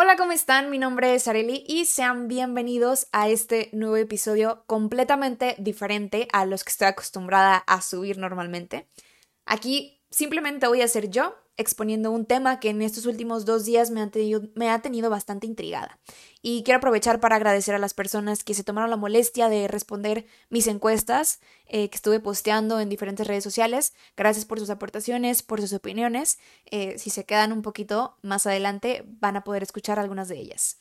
Hola, ¿cómo están? Mi nombre es Areli y sean bienvenidos a este nuevo episodio completamente diferente a los que estoy acostumbrada a subir normalmente. Aquí simplemente voy a ser yo exponiendo un tema que en estos últimos dos días me ha, tenido, me ha tenido bastante intrigada. Y quiero aprovechar para agradecer a las personas que se tomaron la molestia de responder mis encuestas eh, que estuve posteando en diferentes redes sociales. Gracias por sus aportaciones, por sus opiniones. Eh, si se quedan un poquito más adelante, van a poder escuchar algunas de ellas.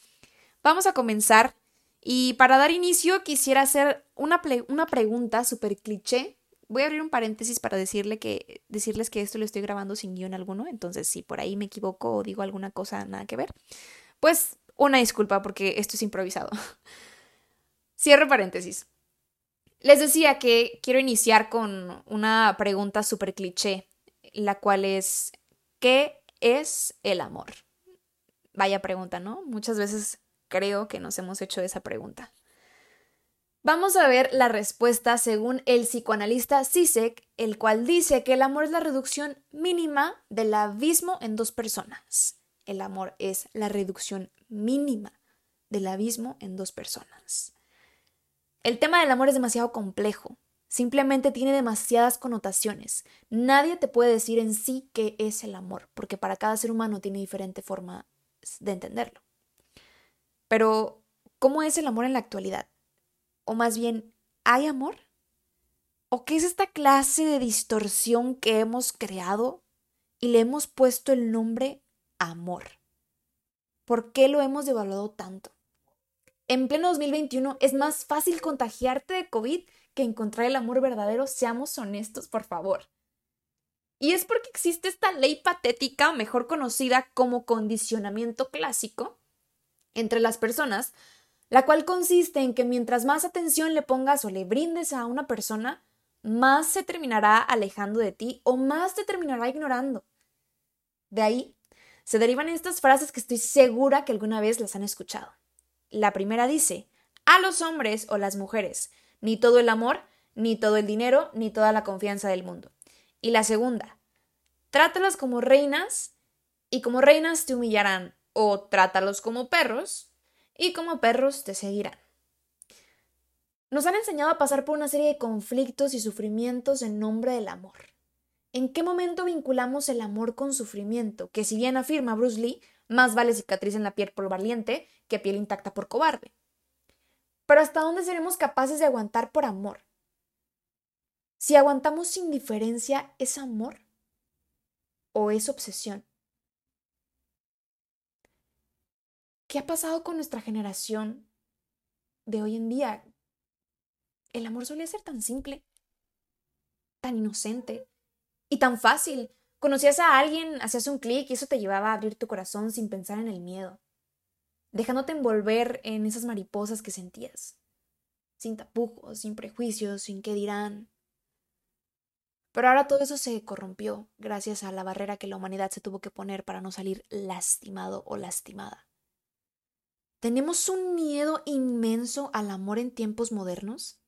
Vamos a comenzar. Y para dar inicio, quisiera hacer una, una pregunta súper cliché Voy a abrir un paréntesis para decirle que, decirles que esto lo estoy grabando sin guion alguno, entonces si por ahí me equivoco o digo alguna cosa nada que ver, pues una disculpa porque esto es improvisado. Cierro paréntesis. Les decía que quiero iniciar con una pregunta súper cliché, la cual es, ¿qué es el amor? Vaya pregunta, ¿no? Muchas veces creo que nos hemos hecho esa pregunta. Vamos a ver la respuesta según el psicoanalista Sisek, el cual dice que el amor es la reducción mínima del abismo en dos personas. El amor es la reducción mínima del abismo en dos personas. El tema del amor es demasiado complejo, simplemente tiene demasiadas connotaciones. Nadie te puede decir en sí qué es el amor, porque para cada ser humano tiene diferente forma de entenderlo. Pero, ¿cómo es el amor en la actualidad? O más bien, ¿hay amor? ¿O qué es esta clase de distorsión que hemos creado y le hemos puesto el nombre amor? ¿Por qué lo hemos devaluado tanto? En pleno 2021 es más fácil contagiarte de COVID que encontrar el amor verdadero, seamos honestos, por favor. Y es porque existe esta ley patética, mejor conocida como condicionamiento clásico, entre las personas, la cual consiste en que mientras más atención le pongas o le brindes a una persona, más se terminará alejando de ti o más te terminará ignorando. De ahí se derivan estas frases que estoy segura que alguna vez las han escuchado. La primera dice, a los hombres o las mujeres, ni todo el amor, ni todo el dinero, ni toda la confianza del mundo. Y la segunda, trátalas como reinas y como reinas te humillarán, o trátalos como perros y como perros te seguirán. Nos han enseñado a pasar por una serie de conflictos y sufrimientos en nombre del amor. ¿En qué momento vinculamos el amor con sufrimiento? Que si bien afirma Bruce Lee, más vale cicatriz en la piel por valiente que piel intacta por cobarde. Pero ¿hasta dónde seremos capaces de aguantar por amor? Si aguantamos sin diferencia, ¿es amor? ¿O es obsesión? ¿Qué ha pasado con nuestra generación de hoy en día? El amor solía ser tan simple, tan inocente y tan fácil. Conocías a alguien, hacías un clic y eso te llevaba a abrir tu corazón sin pensar en el miedo, dejándote envolver en esas mariposas que sentías, sin tapujos, sin prejuicios, sin qué dirán. Pero ahora todo eso se corrompió gracias a la barrera que la humanidad se tuvo que poner para no salir lastimado o lastimada. ¿Tenemos un miedo inmenso al amor en tiempos modernos?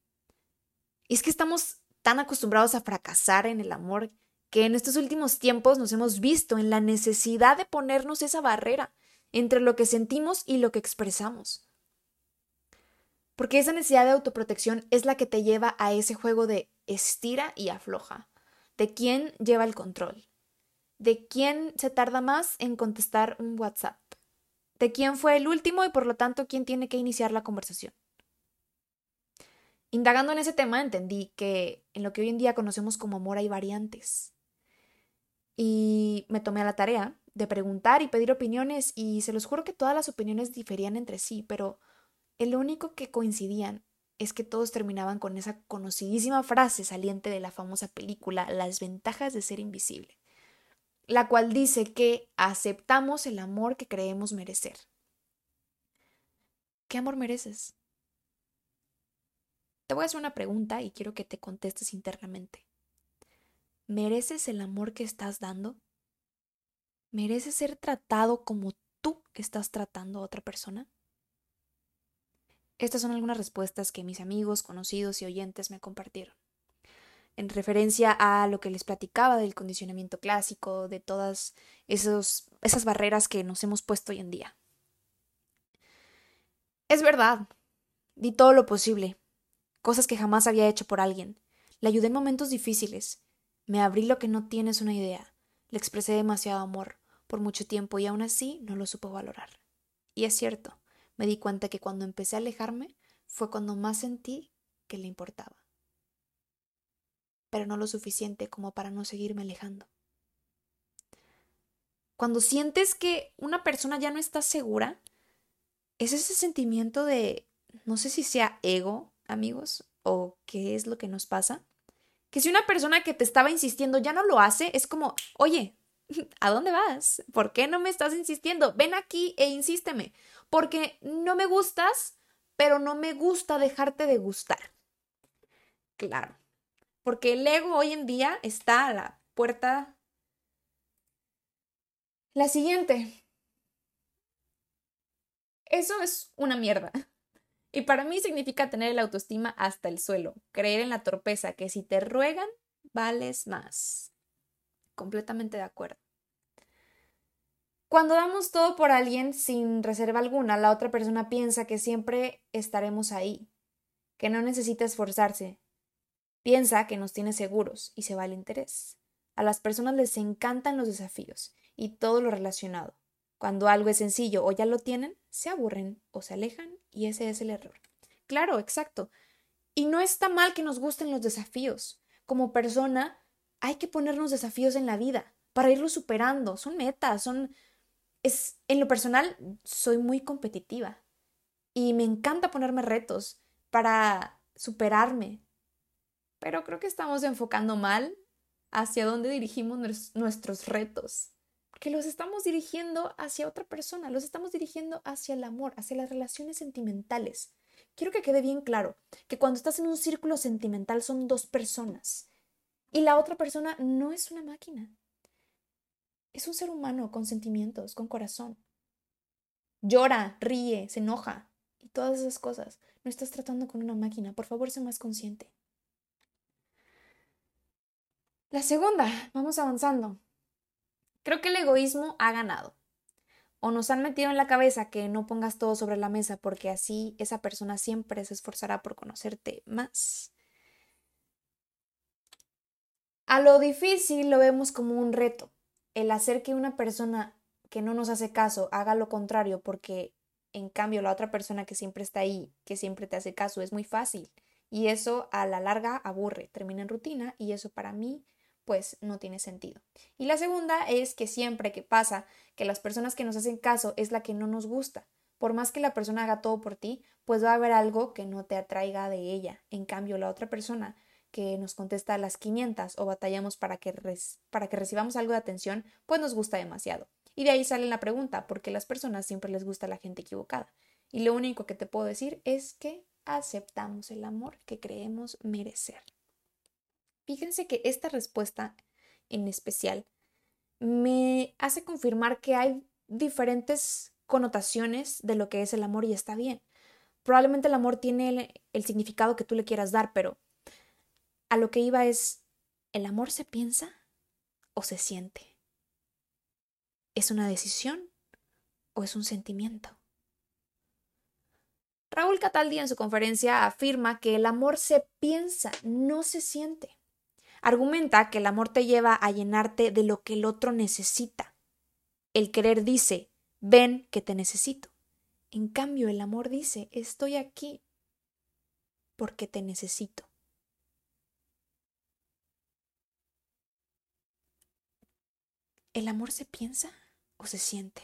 Y es que estamos tan acostumbrados a fracasar en el amor que en estos últimos tiempos nos hemos visto en la necesidad de ponernos esa barrera entre lo que sentimos y lo que expresamos. Porque esa necesidad de autoprotección es la que te lleva a ese juego de estira y afloja, de quién lleva el control, de quién se tarda más en contestar un WhatsApp, de quién fue el último y por lo tanto quién tiene que iniciar la conversación. Indagando en ese tema entendí que en lo que hoy en día conocemos como amor hay variantes. Y me tomé a la tarea de preguntar y pedir opiniones y se los juro que todas las opiniones diferían entre sí, pero el único que coincidían es que todos terminaban con esa conocidísima frase saliente de la famosa película Las ventajas de ser invisible la cual dice que aceptamos el amor que creemos merecer. ¿Qué amor mereces? Te voy a hacer una pregunta y quiero que te contestes internamente. ¿Mereces el amor que estás dando? ¿Mereces ser tratado como tú estás tratando a otra persona? Estas son algunas respuestas que mis amigos, conocidos y oyentes me compartieron en referencia a lo que les platicaba del condicionamiento clásico, de todas esos, esas barreras que nos hemos puesto hoy en día. Es verdad. Di todo lo posible. Cosas que jamás había hecho por alguien. Le ayudé en momentos difíciles. Me abrí lo que no tienes una idea. Le expresé demasiado amor por mucho tiempo y aún así no lo supo valorar. Y es cierto, me di cuenta que cuando empecé a alejarme fue cuando más sentí que le importaba. Pero no lo suficiente como para no seguirme alejando. Cuando sientes que una persona ya no está segura, es ese sentimiento de, no sé si sea ego, amigos, o qué es lo que nos pasa, que si una persona que te estaba insistiendo ya no lo hace, es como, oye, ¿a dónde vas? ¿Por qué no me estás insistiendo? Ven aquí e insísteme, porque no me gustas, pero no me gusta dejarte de gustar. Claro, porque el ego hoy en día está a la puerta. La siguiente. Eso es una mierda. Y para mí significa tener la autoestima hasta el suelo, creer en la torpeza, que si te ruegan, vales más. Completamente de acuerdo. Cuando damos todo por alguien sin reserva alguna, la otra persona piensa que siempre estaremos ahí, que no necesita esforzarse. Piensa que nos tiene seguros y se va el interés. A las personas les encantan los desafíos y todo lo relacionado. Cuando algo es sencillo o ya lo tienen, se aburren o se alejan y ese es el error. Claro, exacto. Y no está mal que nos gusten los desafíos. Como persona, hay que ponernos desafíos en la vida para irlos superando. Son metas, son... Es, en lo personal, soy muy competitiva y me encanta ponerme retos para superarme. Pero creo que estamos enfocando mal hacia dónde dirigimos nuestros retos que los estamos dirigiendo hacia otra persona, los estamos dirigiendo hacia el amor, hacia las relaciones sentimentales. Quiero que quede bien claro que cuando estás en un círculo sentimental son dos personas y la otra persona no es una máquina. Es un ser humano con sentimientos, con corazón. Llora, ríe, se enoja y todas esas cosas. No estás tratando con una máquina. Por favor, sé más consciente. La segunda, vamos avanzando. Creo que el egoísmo ha ganado. O nos han metido en la cabeza que no pongas todo sobre la mesa porque así esa persona siempre se esforzará por conocerte más. A lo difícil lo vemos como un reto. El hacer que una persona que no nos hace caso haga lo contrario porque en cambio la otra persona que siempre está ahí, que siempre te hace caso, es muy fácil. Y eso a la larga aburre, termina en rutina y eso para mí pues no tiene sentido. Y la segunda es que siempre que pasa que las personas que nos hacen caso es la que no nos gusta. Por más que la persona haga todo por ti, pues va a haber algo que no te atraiga de ella. En cambio, la otra persona que nos contesta a las 500 o batallamos para que, para que recibamos algo de atención, pues nos gusta demasiado. Y de ahí sale la pregunta, porque a las personas siempre les gusta la gente equivocada. Y lo único que te puedo decir es que aceptamos el amor que creemos merecer. Fíjense que esta respuesta en especial me hace confirmar que hay diferentes connotaciones de lo que es el amor y está bien. Probablemente el amor tiene el, significado que tú le quieras dar, pero a lo que iba es, ¿el amor se piensa o se siente? ¿Es una decisión o es un sentimiento? Raúl Cataldi en su conferencia afirma que el amor se piensa, no se siente. Argumenta que el amor te lleva a llenarte de lo que el otro necesita. El querer dice, ven que te necesito. En cambio, el amor dice, estoy aquí porque te necesito. ¿El amor se piensa o se siente?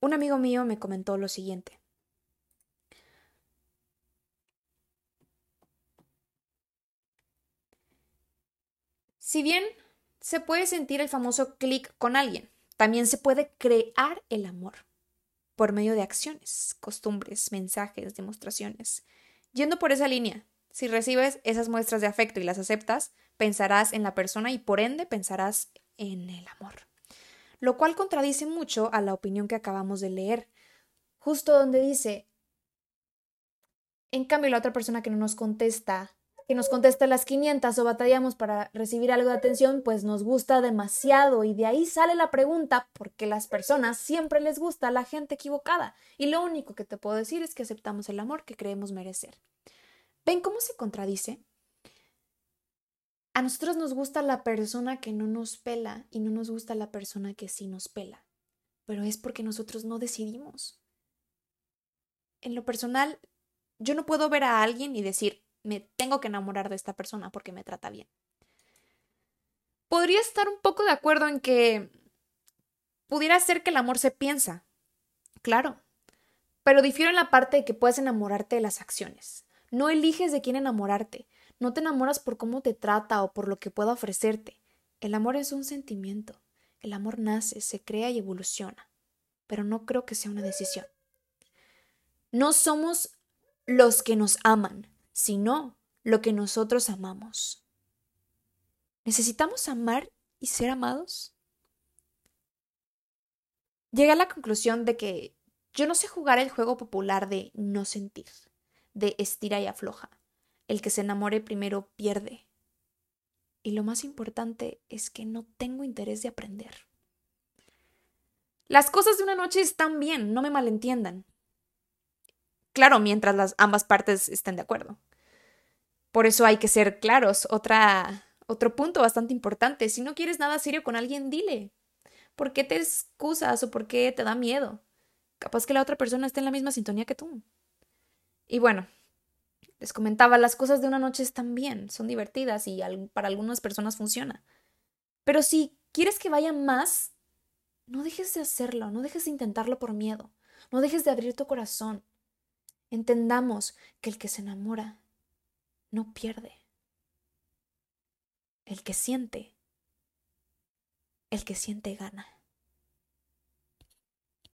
Un amigo mío me comentó lo siguiente. Si bien se puede sentir el famoso clic con alguien, también se puede crear el amor por medio de acciones, costumbres, mensajes, demostraciones. Yendo por esa línea, si recibes esas muestras de afecto y las aceptas, pensarás en la persona y por ende pensarás en el amor. Lo cual contradice mucho a la opinión que acabamos de leer, justo donde dice, en cambio la otra persona que no nos contesta que nos contesta las 500 o batallamos para recibir algo de atención, pues nos gusta demasiado y de ahí sale la pregunta por qué las personas siempre les gusta la gente equivocada. Y lo único que te puedo decir es que aceptamos el amor que creemos merecer. ¿Ven cómo se contradice? A nosotros nos gusta la persona que no nos pela y no nos gusta la persona que sí nos pela, pero es porque nosotros no decidimos. En lo personal, yo no puedo ver a alguien y decir, me tengo que enamorar de esta persona porque me trata bien. Podría estar un poco de acuerdo en que pudiera ser que el amor se piensa, claro, pero difiero en la parte de que puedes enamorarte de las acciones. No eliges de quién enamorarte, no te enamoras por cómo te trata o por lo que pueda ofrecerte. El amor es un sentimiento, el amor nace, se crea y evoluciona, pero no creo que sea una decisión. No somos los que nos aman, sino lo que nosotros amamos. ¿Necesitamos amar y ser amados? Llegué a la conclusión de que yo no sé jugar el juego popular de no sentir, de estira y afloja. El que se enamore primero pierde. Y lo más importante es que no tengo interés de aprender. Las cosas de una noche están bien, no me malentiendan. Claro, mientras las ambas partes estén de acuerdo. Por eso hay que ser claros. Otra, otro punto bastante importante. Si no quieres nada serio con alguien, dile. ¿Por qué te excusas o por qué te da miedo? Capaz que la otra persona esté en la misma sintonía que tú. Y bueno, les comentaba, las cosas de una noche están bien, son divertidas y para algunas personas funciona. Pero si quieres que vaya más, no dejes de hacerlo, no dejes de intentarlo por miedo, no dejes de abrir tu corazón. Entendamos que el que se enamora no pierde. El que siente, el que siente gana.